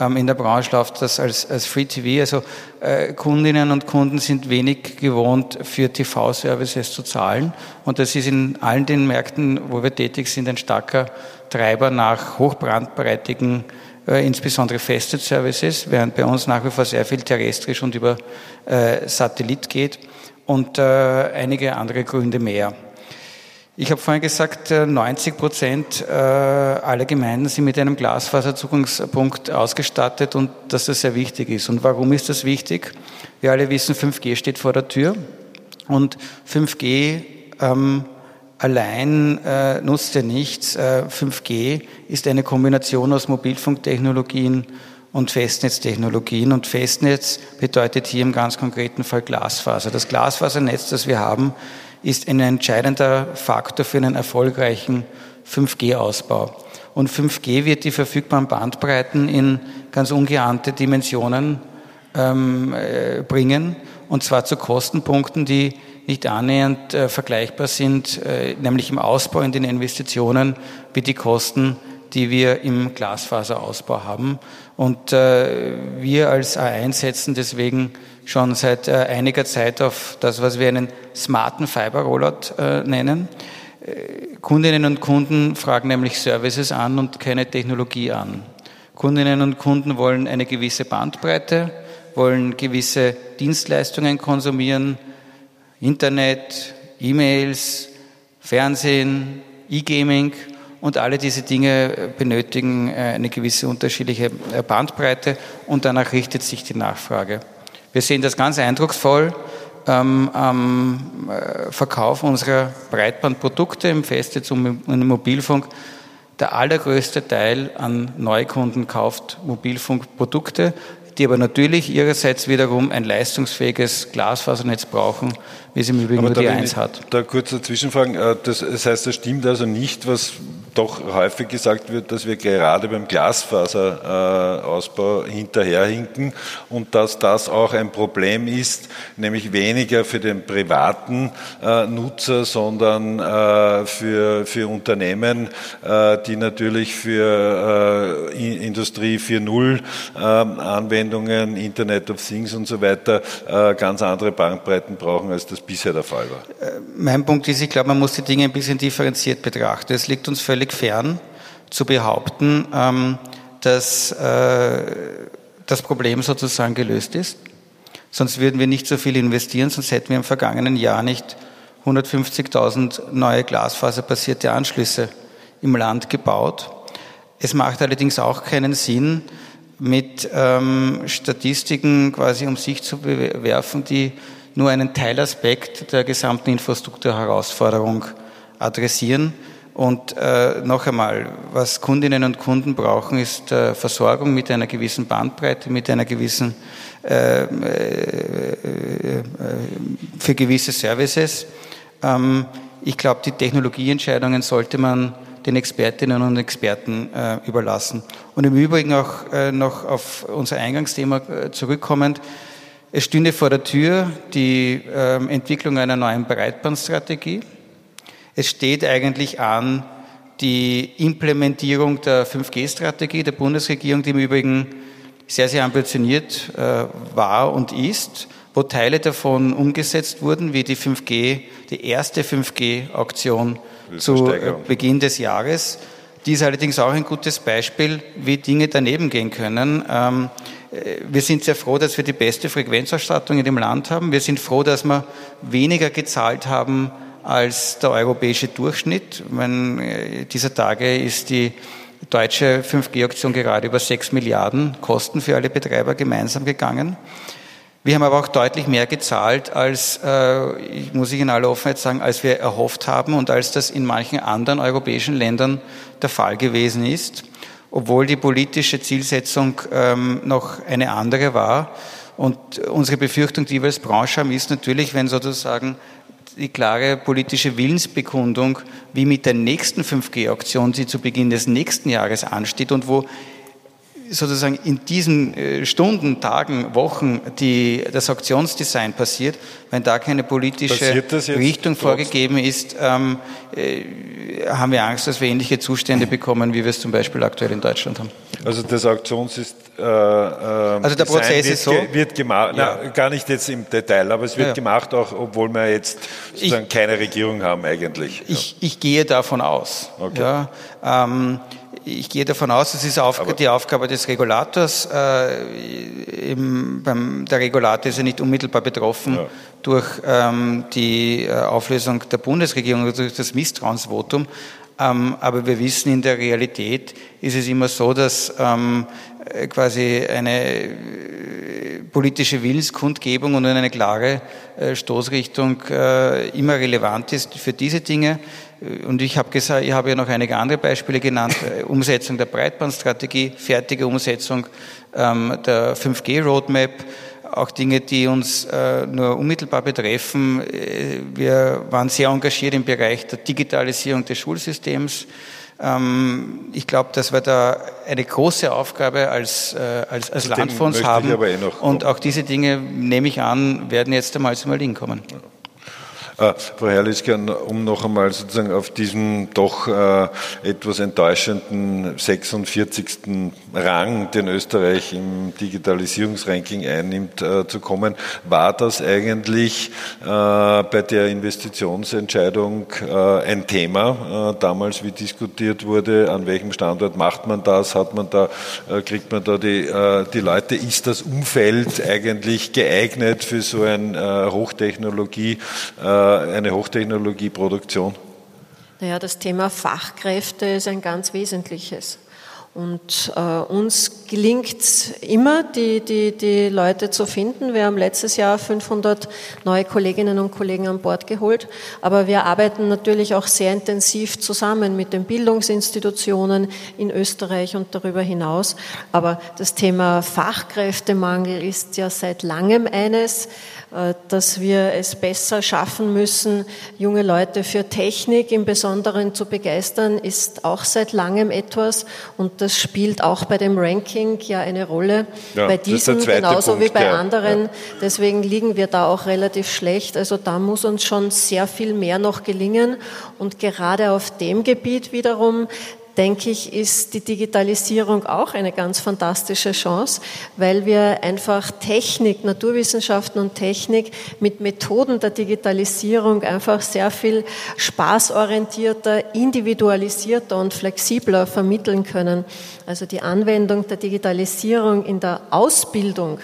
ähm, in der Branche läuft das als, als Free TV. Also äh, Kundinnen und Kunden sind wenig gewohnt, für TV-Services zu zahlen. Und das ist in allen den Märkten, wo wir tätig sind, ein starker Treiber nach hochbrandbreitigen, äh, insbesondere Festnet-Services, während bei uns nach wie vor sehr viel terrestrisch und über äh, Satellit geht und äh, einige andere Gründe mehr. Ich habe vorhin gesagt, 90 äh, Prozent äh, aller Gemeinden sind mit einem Glasfaserzugangspunkt ausgestattet und dass das sehr wichtig ist. Und warum ist das wichtig? Wir alle wissen, 5G steht vor der Tür und 5G ähm, allein äh, nutzt ja nichts. Äh, 5G ist eine Kombination aus Mobilfunktechnologien und Festnetztechnologien. Und Festnetz bedeutet hier im ganz konkreten Fall Glasfaser. Das Glasfasernetz, das wir haben, ist ein entscheidender Faktor für einen erfolgreichen 5G-Ausbau. Und 5G wird die verfügbaren Bandbreiten in ganz ungeahnte Dimensionen ähm, äh, bringen, und zwar zu Kostenpunkten, die nicht annähernd äh, vergleichbar sind, äh, nämlich im Ausbau in den Investitionen wie die Kosten, die wir im Glasfaserausbau haben. Und äh, wir als A1 setzen deswegen schon seit äh, einiger Zeit auf das, was wir einen smarten Fiber Rollout äh, nennen. Äh, Kundinnen und Kunden fragen nämlich Services an und keine Technologie an. Kundinnen und Kunden wollen eine gewisse Bandbreite, wollen gewisse Dienstleistungen konsumieren, Internet, E-Mails, Fernsehen, E-Gaming und alle diese Dinge benötigen äh, eine gewisse unterschiedliche äh, Bandbreite und danach richtet sich die Nachfrage. Wir sehen das ganz eindrucksvoll ähm, am äh, Verkauf unserer Breitbandprodukte im Festnetz und im Mobilfunk. Der allergrößte Teil an Neukunden kauft Mobilfunkprodukte die aber natürlich ihrerseits wiederum ein leistungsfähiges Glasfasernetz brauchen, wie es im Übrigen nur die 1 hat. Da kurz dazwischen fragen, äh, das, das heißt, das stimmt also nicht, was doch häufig gesagt wird, dass wir gerade beim Glasfaserausbau hinterherhinken und dass das auch ein Problem ist, nämlich weniger für den privaten äh, Nutzer, sondern äh, für, für Unternehmen, die natürlich für Industrie 4.0 Anwendungen, Internet of Things und so weiter ganz andere Bandbreiten brauchen, als das bisher der Fall war. Mein Punkt ist, ich glaube, man muss die Dinge ein bisschen differenziert betrachten. Es liegt uns völlig fern zu behaupten, ähm, dass äh, das Problem sozusagen gelöst ist. Sonst würden wir nicht so viel investieren, sonst hätten wir im vergangenen Jahr nicht 150.000 neue glasfaserbasierte Anschlüsse im Land gebaut. Es macht allerdings auch keinen Sinn, mit ähm, Statistiken quasi um sich zu bewerfen, die nur einen Teilaspekt der gesamten Infrastrukturherausforderung adressieren. Und äh, noch einmal, was Kundinnen und Kunden brauchen, ist äh, Versorgung mit einer gewissen Bandbreite, mit einer gewissen äh, äh, äh für gewisse Services. Ähm, ich glaube, die Technologieentscheidungen sollte man den Expertinnen und Experten äh, überlassen. Und im Übrigen auch äh, noch auf unser Eingangsthema äh, zurückkommend. Es stünde vor der Tür die ähm, Entwicklung einer neuen Breitbandstrategie. Es steht eigentlich an die Implementierung der 5G-Strategie der Bundesregierung, die im Übrigen sehr, sehr ambitioniert äh, war und ist, wo Teile davon umgesetzt wurden, wie die 5G, die erste 5G-Auktion zu äh, Beginn des Jahres. Die ist allerdings auch ein gutes Beispiel, wie Dinge daneben gehen können. Ähm, wir sind sehr froh, dass wir die beste Frequenzausstattung in dem Land haben. Wir sind froh, dass wir weniger gezahlt haben als der europäische Durchschnitt. Meine, äh, dieser Tage ist die deutsche 5G-Auktion gerade über 6 Milliarden Kosten für alle Betreiber gemeinsam gegangen. Wir haben aber auch deutlich mehr gezahlt, als, äh, muss ich in aller Offenheit sagen, als wir erhofft haben und als das in manchen anderen europäischen Ländern der Fall gewesen ist obwohl die politische Zielsetzung ähm, noch eine andere war. Und unsere Befürchtung, die wir als Branche haben, ist natürlich, wenn sozusagen die klare politische Willensbekundung, wie mit der nächsten 5G-Auktion, die zu Beginn des nächsten Jahres ansteht und wo sozusagen in diesen äh, Stunden, Tagen, Wochen die, das Auktionsdesign passiert, wenn da keine politische Richtung vorgegeben ist, ähm, äh, haben wir Angst, dass wir ähnliche Zustände bekommen, wie wir es zum Beispiel aktuell in Deutschland haben. Also das Auktions ist äh, äh, also der Prozess ist so wird gemacht, ja. na, gar nicht jetzt im Detail, aber es wird ja. gemacht auch, obwohl wir jetzt sozusagen ich, keine Regierung haben eigentlich. Ich, ich gehe davon aus. Okay. Ja, ähm, ich gehe davon aus, es ist auf, die Aufgabe des Regulators. Äh, im, beim, der Regulator ist ja nicht unmittelbar betroffen ja. durch ähm, die äh, Auflösung der Bundesregierung oder durch das Misstrauensvotum. Ähm, aber wir wissen, in der Realität ist es immer so, dass ähm, quasi eine äh, politische Willenskundgebung und eine klare äh, Stoßrichtung äh, immer relevant ist für diese Dinge. Und ich habe gesagt, ich habe ja noch einige andere Beispiele genannt. Äh, Umsetzung der Breitbandstrategie, fertige Umsetzung ähm, der 5G-Roadmap, auch Dinge, die uns äh, nur unmittelbar betreffen. Äh, wir waren sehr engagiert im Bereich der Digitalisierung des Schulsystems. Ähm, ich glaube, dass wir da eine große Aufgabe als, äh, als, als Land vor uns haben. Eh Und auch diese Dinge, nehme ich an, werden jetzt einmal zum Erliegen kommen. Ja. Äh, Frau Herrlichke, um noch einmal sozusagen auf diesen doch äh, etwas enttäuschenden 46. Rang, den Österreich im Digitalisierungsranking einnimmt, äh, zu kommen, war das eigentlich äh, bei der Investitionsentscheidung äh, ein Thema äh, damals, wie diskutiert wurde, an welchem Standort macht man das, hat man da, kriegt man da die, die Leute, ist das Umfeld eigentlich geeignet für so ein Hochtechnologie eine Hochtechnologieproduktion? Naja, das Thema Fachkräfte ist ein ganz wesentliches. Und äh, uns gelingt es immer, die, die, die Leute zu finden. Wir haben letztes Jahr 500 neue Kolleginnen und Kollegen an Bord geholt. Aber wir arbeiten natürlich auch sehr intensiv zusammen mit den Bildungsinstitutionen in Österreich und darüber hinaus. Aber das Thema Fachkräftemangel ist ja seit langem eines, dass wir es besser schaffen müssen, junge Leute für Technik im Besonderen zu begeistern, ist auch seit langem etwas und das spielt auch bei dem Ranking ja eine Rolle. Ja, bei diesem genauso Punkt, wie bei ja. anderen. Ja. Deswegen liegen wir da auch relativ schlecht. Also da muss uns schon sehr viel mehr noch gelingen und gerade auf dem Gebiet wiederum denke ich, ist die Digitalisierung auch eine ganz fantastische Chance, weil wir einfach Technik, Naturwissenschaften und Technik mit Methoden der Digitalisierung einfach sehr viel spaßorientierter, individualisierter und flexibler vermitteln können. Also die Anwendung der Digitalisierung in der Ausbildung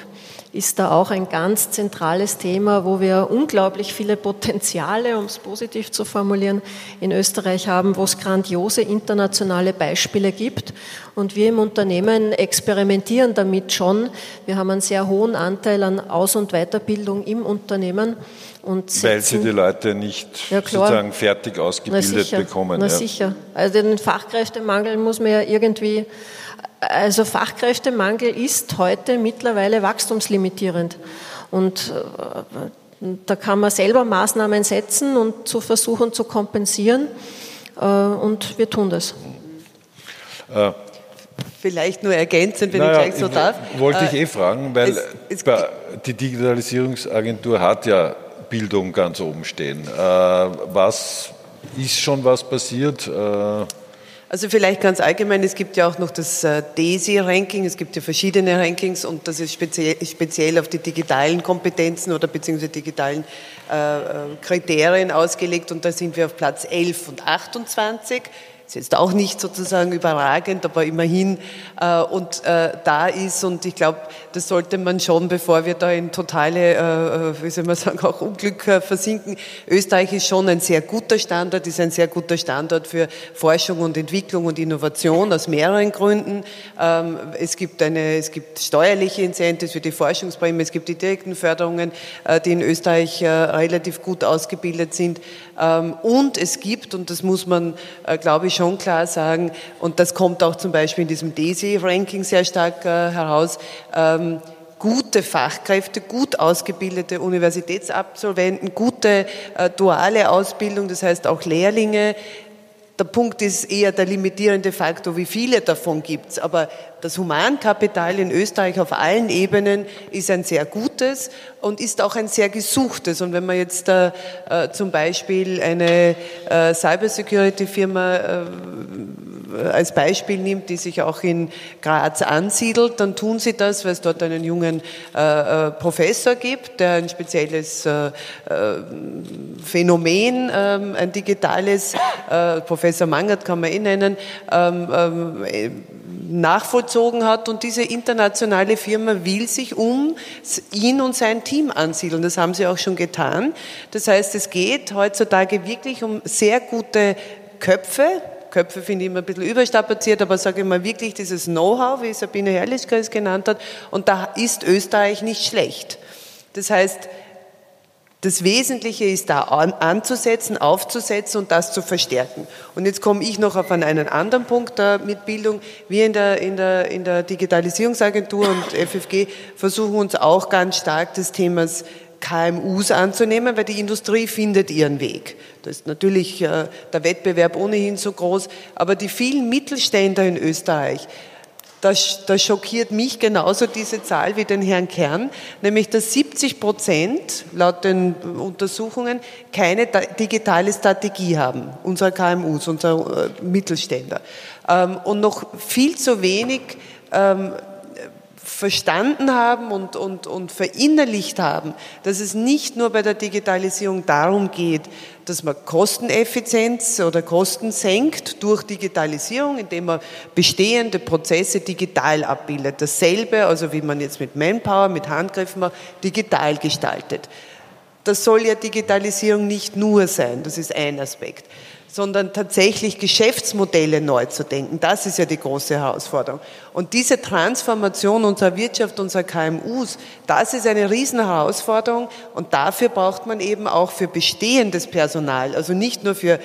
ist da auch ein ganz zentrales Thema, wo wir unglaublich viele Potenziale, um es positiv zu formulieren, in Österreich haben, wo es grandiose internationale Beispiele gibt. Und wir im Unternehmen experimentieren damit schon. Wir haben einen sehr hohen Anteil an Aus- und Weiterbildung im Unternehmen. Und Weil sie die Leute nicht ja, sozusagen fertig ausgebildet Na bekommen. Na ja. sicher. Also den Fachkräftemangel muss man ja irgendwie also Fachkräftemangel ist heute mittlerweile wachstumslimitierend. Und äh, da kann man selber Maßnahmen setzen und zu versuchen zu kompensieren. Äh, und wir tun das. Äh, Vielleicht nur ergänzend, wenn naja, ich gleich so darf. Wollte ich äh, eh fragen, weil es, es die Digitalisierungsagentur hat ja Bildung ganz oben stehen. Was ist schon was passiert? Also vielleicht ganz allgemein, es gibt ja auch noch das äh, DESI-Ranking, es gibt ja verschiedene Rankings und das ist speziell, speziell auf die digitalen Kompetenzen oder beziehungsweise digitalen äh, äh Kriterien ausgelegt. Und da sind wir auf Platz 11 und 28 ist jetzt auch nicht sozusagen überragend, aber immerhin äh, und äh, da ist und ich glaube, das sollte man schon, bevor wir da in totale, äh, äh wie soll man sagen, auch Unglück äh, versinken. Österreich ist schon ein sehr guter Standort, ist ein sehr guter Standort für Forschung und Entwicklung und Innovation aus mehreren Gründen. Ähm, es gibt eine, es gibt steuerliche Incentives für die Forschungsprämie, es gibt die direkten Förderungen, äh, die in Österreich relativ gut ausgebildet sind. Ähm, und es gibt, und das muss man, äh, glaube ich, schon klar sagen, und das kommt auch zum Beispiel in diesem DESI-Ranking sehr stark äh, heraus, ähm, gute Fachkräfte, gut ausgebildete Universitätsabsolventen, gute äh, duale Ausbildung, das heißt auch Lehrlinge. Der Punkt ist eher der limitierende Faktor, wie viele davon gibt es. Aber das Humankapital in Österreich auf allen Ebenen ist ein sehr gutes und ist auch ein sehr gesuchtes. Und wenn man jetzt äh, zum Beispiel eine äh, Cybersecurity-Firma äh, als Beispiel nimmt, die sich auch in Graz ansiedelt, dann tun sie das, weil es dort einen jungen äh, äh Professor gibt, der ein spezielles äh, Phänomen, ähm, ein digitales, Professor Mangert kann man eh nennen, ähm, ähm, nachvollzogen hat und diese internationale Firma will sich um ihn und sein Team ansiedeln. Das haben sie auch schon getan. Das heißt, es geht heutzutage wirklich um sehr gute Köpfe, Köpfe finde ich immer ein bisschen überstrapaziert, aber sage ich mal wirklich dieses Know-how, wie Sabine Herrlichka es genannt hat, und da ist Österreich nicht schlecht. Das heißt, Das Wesentliche ist da anzusetzen, aufzusetzen und das zu verstärken. Und jetzt komme ich noch auf einen anderen Punkt der Mitbildung. Wir in der, in der, in der Digitalisierungsagentur und FFG versuchen uns auch ganz stark des Themas KMUs anzunehmen, weil die Industrie findet ihren Weg. Da ist natürlich äh, der Wettbewerb ohnehin so groß, aber die vielen Mittelständler in Österreich, das, das schockiert mich genauso diese Zahl wie den Herrn Kern, nämlich dass 70 Prozent laut den Untersuchungen keine digitale Strategie haben, unserer KMUs, unserer äh, Mittelständler. Ähm, und noch viel zu wenig ähm, verstanden haben und, und, und verinnerlicht haben, dass es nicht nur bei der Digitalisierung darum geht, dass man Kosteneffizienz oder Kosten senkt durch Digitalisierung, indem man bestehende Prozesse digital abbildet. Dasselbe, also wie man jetzt mit Manpower, mit Handgriffen digital gestaltet. Das soll ja Digitalisierung nicht nur sein, das ist ein Aspekt sondern tatsächlich Geschäftsmodelle neu zu denken. Das ist ja die große Herausforderung. Und diese Transformation unserer Wirtschaft, unserer KMUs, das ist eine Riesenherausforderung und dafür braucht man eben auch für bestehendes Personal, also nicht nur für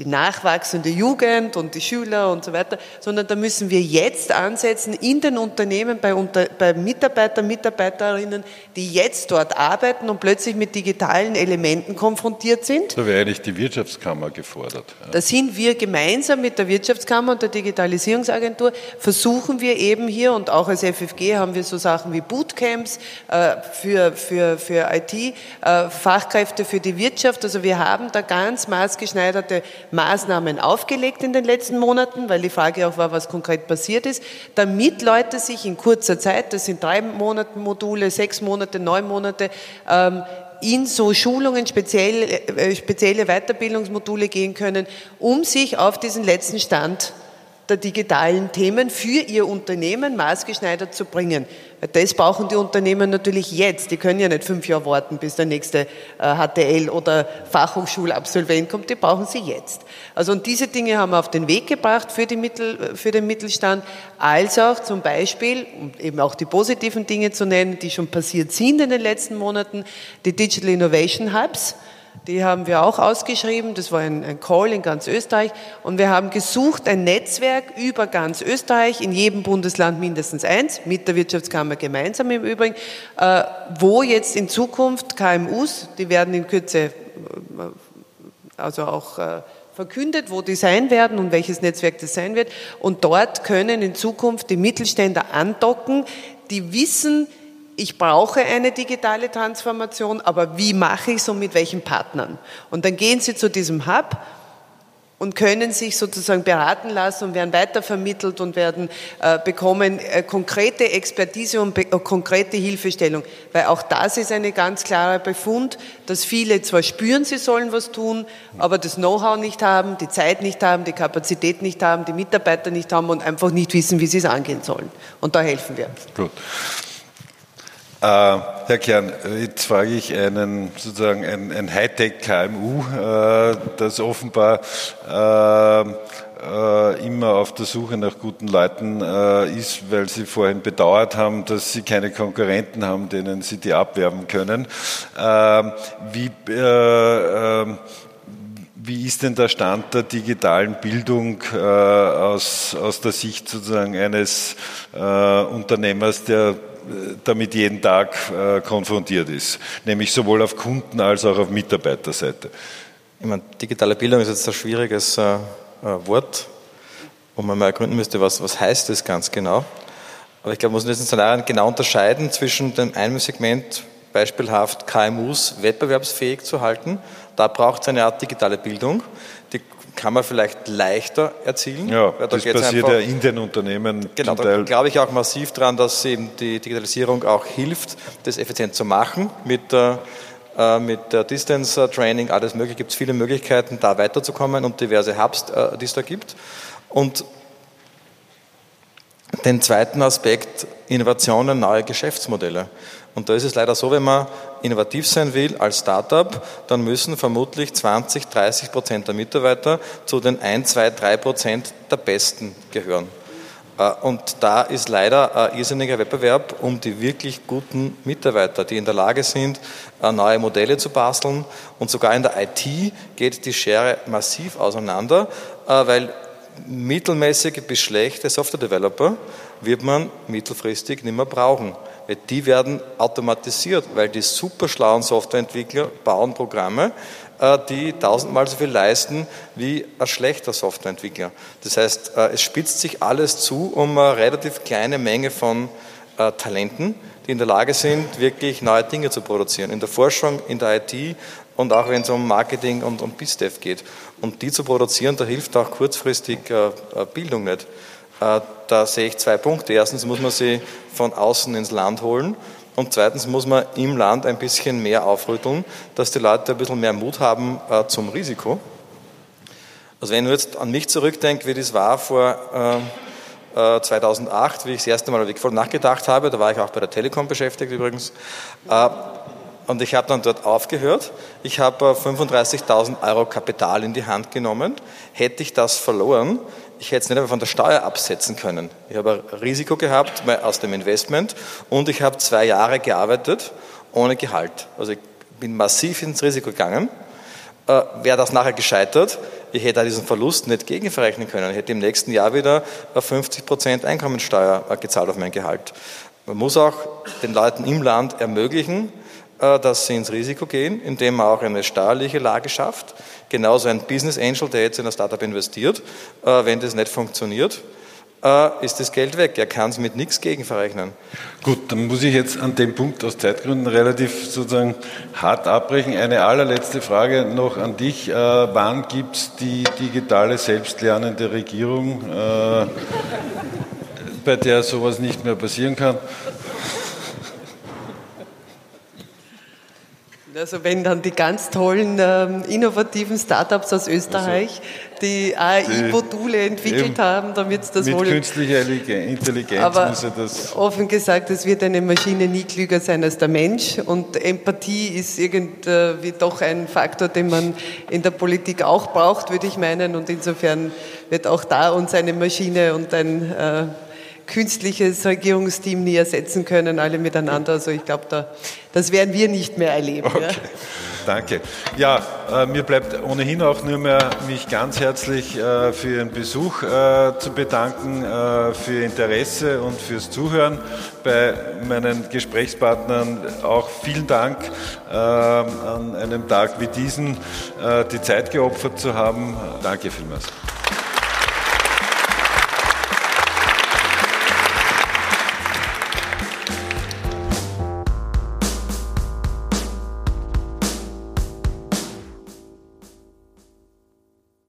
die nachwachsende Jugend und die Schüler und so weiter, sondern da müssen wir jetzt ansetzen in den Unternehmen, bei, Unter bei Mitarbeitern, Mitarbeiterinnen, die jetzt dort arbeiten und plötzlich mit digitalen Elementen konfrontiert sind. Da wäre eigentlich die Wirtschaftskammer gefordert. Ja. Da sind wir gemeinsam mit der Wirtschaftskammer und der Digitalisierungsagentur, versuchen wir eben hier und auch als FFG haben wir so Sachen wie Bootcamps äh, für, für, für IT, äh, Fachkräfte für die Wirtschaft. Also wir haben da ganz maßgeschneiderte Maßnahmen aufgelegt in den letzten Monaten, weil die Frage auch war, was konkret passiert ist, damit Leute sich in kurzer Zeit, das sind drei Monate Module, sechs Monate, neun Monate, ähm, in so Schulungen, speziell, äh, spezielle Weiterbildungsmodule gehen können, um sich auf diesen letzten Stand der digitalen Themen für ihr Unternehmen maßgeschneidert zu bringen. Das brauchen die Unternehmen natürlich jetzt. Die können ja nicht fünf Jahre warten, bis der nächste HTL äh, oder Fachhochschulabsolvent kommt. Die brauchen sie jetzt. Also und diese Dinge haben wir auf den Weg gebracht für, die Mittel, für den Mittelstand, als auch zum Beispiel, um eben auch die positiven Dinge zu nennen, die schon passiert sind in den letzten Monaten, die Digital Innovation Hubs die haben wir auch ausgeschrieben. Das war ein, ein, Call in ganz Österreich. Und wir haben gesucht, ein Netzwerk über ganz Österreich, in jedem Bundesland mindestens eins, mit der Wirtschaftskammer gemeinsam im Übrigen, äh, wo jetzt in Zukunft KMUs, die werden in Kürze äh, also auch äh, verkündet, wo die sein werden und welches Netzwerk das sein wird. Und dort können in Zukunft die Mittelständler andocken, die wissen, ich brauche eine digitale Transformation, aber wie mache ich es und mit welchen Partnern? Und dann gehen Sie zu diesem Hub und können sich sozusagen beraten lassen und werden weitervermittelt und werden äh, bekommen äh, konkrete Expertise und äh, konkrete Hilfestellung. Weil auch das ist ein ganz klarer Befund, dass viele zwar spüren, sie sollen was tun, aber das Know-how nicht haben, die Zeit nicht haben, die Kapazität nicht haben, die Mitarbeiter nicht haben und einfach nicht wissen, wie sie es angehen sollen. Und da helfen wir. Gut. Äh, Herr Kern, jetzt frage ich einen sozusagen ein, ein Hightech-KMU, äh, das offenbar äh, äh, immer auf der Suche nach guten Leuten äh, ist, weil Sie vorhin bedauert haben, dass Sie keine Konkurrenten haben, denen Sie die abwerben können. Ähm, wie ähm, wie ist denn der Stand der digitalen Bildung äh, aus, aus der Sicht sozusagen eines äh, Unternehmers, der damit jeden Tag äh, konfrontiert ist, nämlich sowohl auf Kunden- als auch auf Mitarbeiterseite. Ich meine, digitale Bildung ist jetzt ein schwieriges äh, äh, Wort, wo man mal ergründen müsste, was, was heißt das ganz genau. Aber ich glaube, man muss in diesen Szenarien genau unterscheiden zwischen dem einen Segment, beispielhaft KMUs wettbewerbsfähig zu halten. Da braucht es eine Art digitale Bildung. Kann man vielleicht leichter erzielen. Ja, da das passiert einfach, ja in den Unternehmen. Genau, da glaube ich auch massiv daran, dass eben die Digitalisierung auch hilft, das effizient zu machen mit äh, mit der Distance Training, alles mögliche, gibt es viele Möglichkeiten, da weiterzukommen und diverse Hubs, äh, die es da gibt. Und den zweiten Aspekt, Innovationen, neue Geschäftsmodelle. Und da ist es leider so, wenn man innovativ sein will als Startup, dann müssen vermutlich 20, 30 Prozent der Mitarbeiter zu den 1, 2, 3 Prozent der Besten gehören. Äh, und da ist leider ein irrsinniger Wettbewerb um die wirklich guten Mitarbeiter, die in der Lage sind, äh, neue Modelle zu basteln. Und sogar in der IT geht die Schere massiv auseinander, äh, weil mittelmäßige bis schlechte Software-Developer wird man mittelfristig nicht mehr brauchen. Die werden automatisiert, weil die super schlauen Softwareentwickler bauen Programme, äh, die tausendmal so viel leisten wie ein schlechter Softwareentwickler. Das heißt, äh, es spitzt sich alles zu um eine relativ kleine Menge von äh, Talenten, die in der Lage sind, wirklich neue Dinge zu produzieren. In der Forschung, in der IT und auch wenn es um Marketing und um BizDev geht. Und die zu produzieren, da hilft auch kurzfristig Bildung nicht. Da sehe ich zwei Punkte. Erstens muss man sie von außen ins Land holen und zweitens muss man im Land ein bisschen mehr aufrütteln, dass die Leute ein bisschen mehr Mut haben äh, zum Risiko. Also wenn ich jetzt an mich zurückdenke, wie das war vor äh, 2008, äh, wie ich das erste Mal voll nachgedacht habe, da war ich auch bei der Telekom beschäftigt übrigens, äh, und ich habe dann dort aufgehört. Ich habe 35.000 äh, Euro Kapital in die Hand genommen. Hätte ich das verloren, ich hätte es nicht einfach von der Steuer absetzen können. Ich habe ein Risiko gehabt aus dem Investment und ich habe zwei Jahre gearbeitet ohne Gehalt. Also ich bin massiv ins Risiko gegangen. Äh, Wäre das nachher gescheitert, ich hätte diesen Verlust nicht gegenverrechnen können. Ich hätte im nächsten Jahr wieder 50 Prozent Einkommensteuer äh, gezahlt auf mein Gehalt. Man muss auch den Leuten im Land ermöglichen, äh, dass sie ins Risiko gehen, indem man auch eine steuerliche Lage schafft. Genauso ein Business Angel, der jetzt in ein Startup investiert, äh, wenn das nicht funktioniert, äh, ist das Geld weg. Er kann es mit nichts gegenverrechnen. Gut, dann muss ich jetzt an dem Punkt aus Zeitgründen relativ sozusagen hart abbrechen. Eine allerletzte Frage noch an dich. Wann gibt es die digitale selbstlernende Regierung, bei der sowas nicht mehr passieren kann? Also wenn dann die ganz tollen, ähm, innovativen Startups aus Österreich, also, die AI-Module entwickelt haben, damit es das mit wohl... Mit künstlicher Intelligenz aber muss er das... offen gesagt, es wird eine Maschine nie klüger sein als der Mensch. Und Empathie ist irgendwie doch ein Faktor, den man in der Politik auch braucht, würde ich meinen. Und insofern wird auch da uns eine Maschine und ein... Äh, künstliches Regierungsteam nie ersetzen können, alle miteinander. Also ich glaube, da, das werden wir nicht mehr erleben. Okay. Ja. Danke. Ja, äh, mir bleibt ohnehin auch nur mehr, mich ganz herzlich äh, für Ihren Besuch äh, zu bedanken, äh, für Ihr Interesse und fürs Zuhören. Bei meinen Gesprächspartnern auch vielen Dank äh, an einem Tag wie diesen, äh, die Zeit geopfert zu haben. Danke vielmals.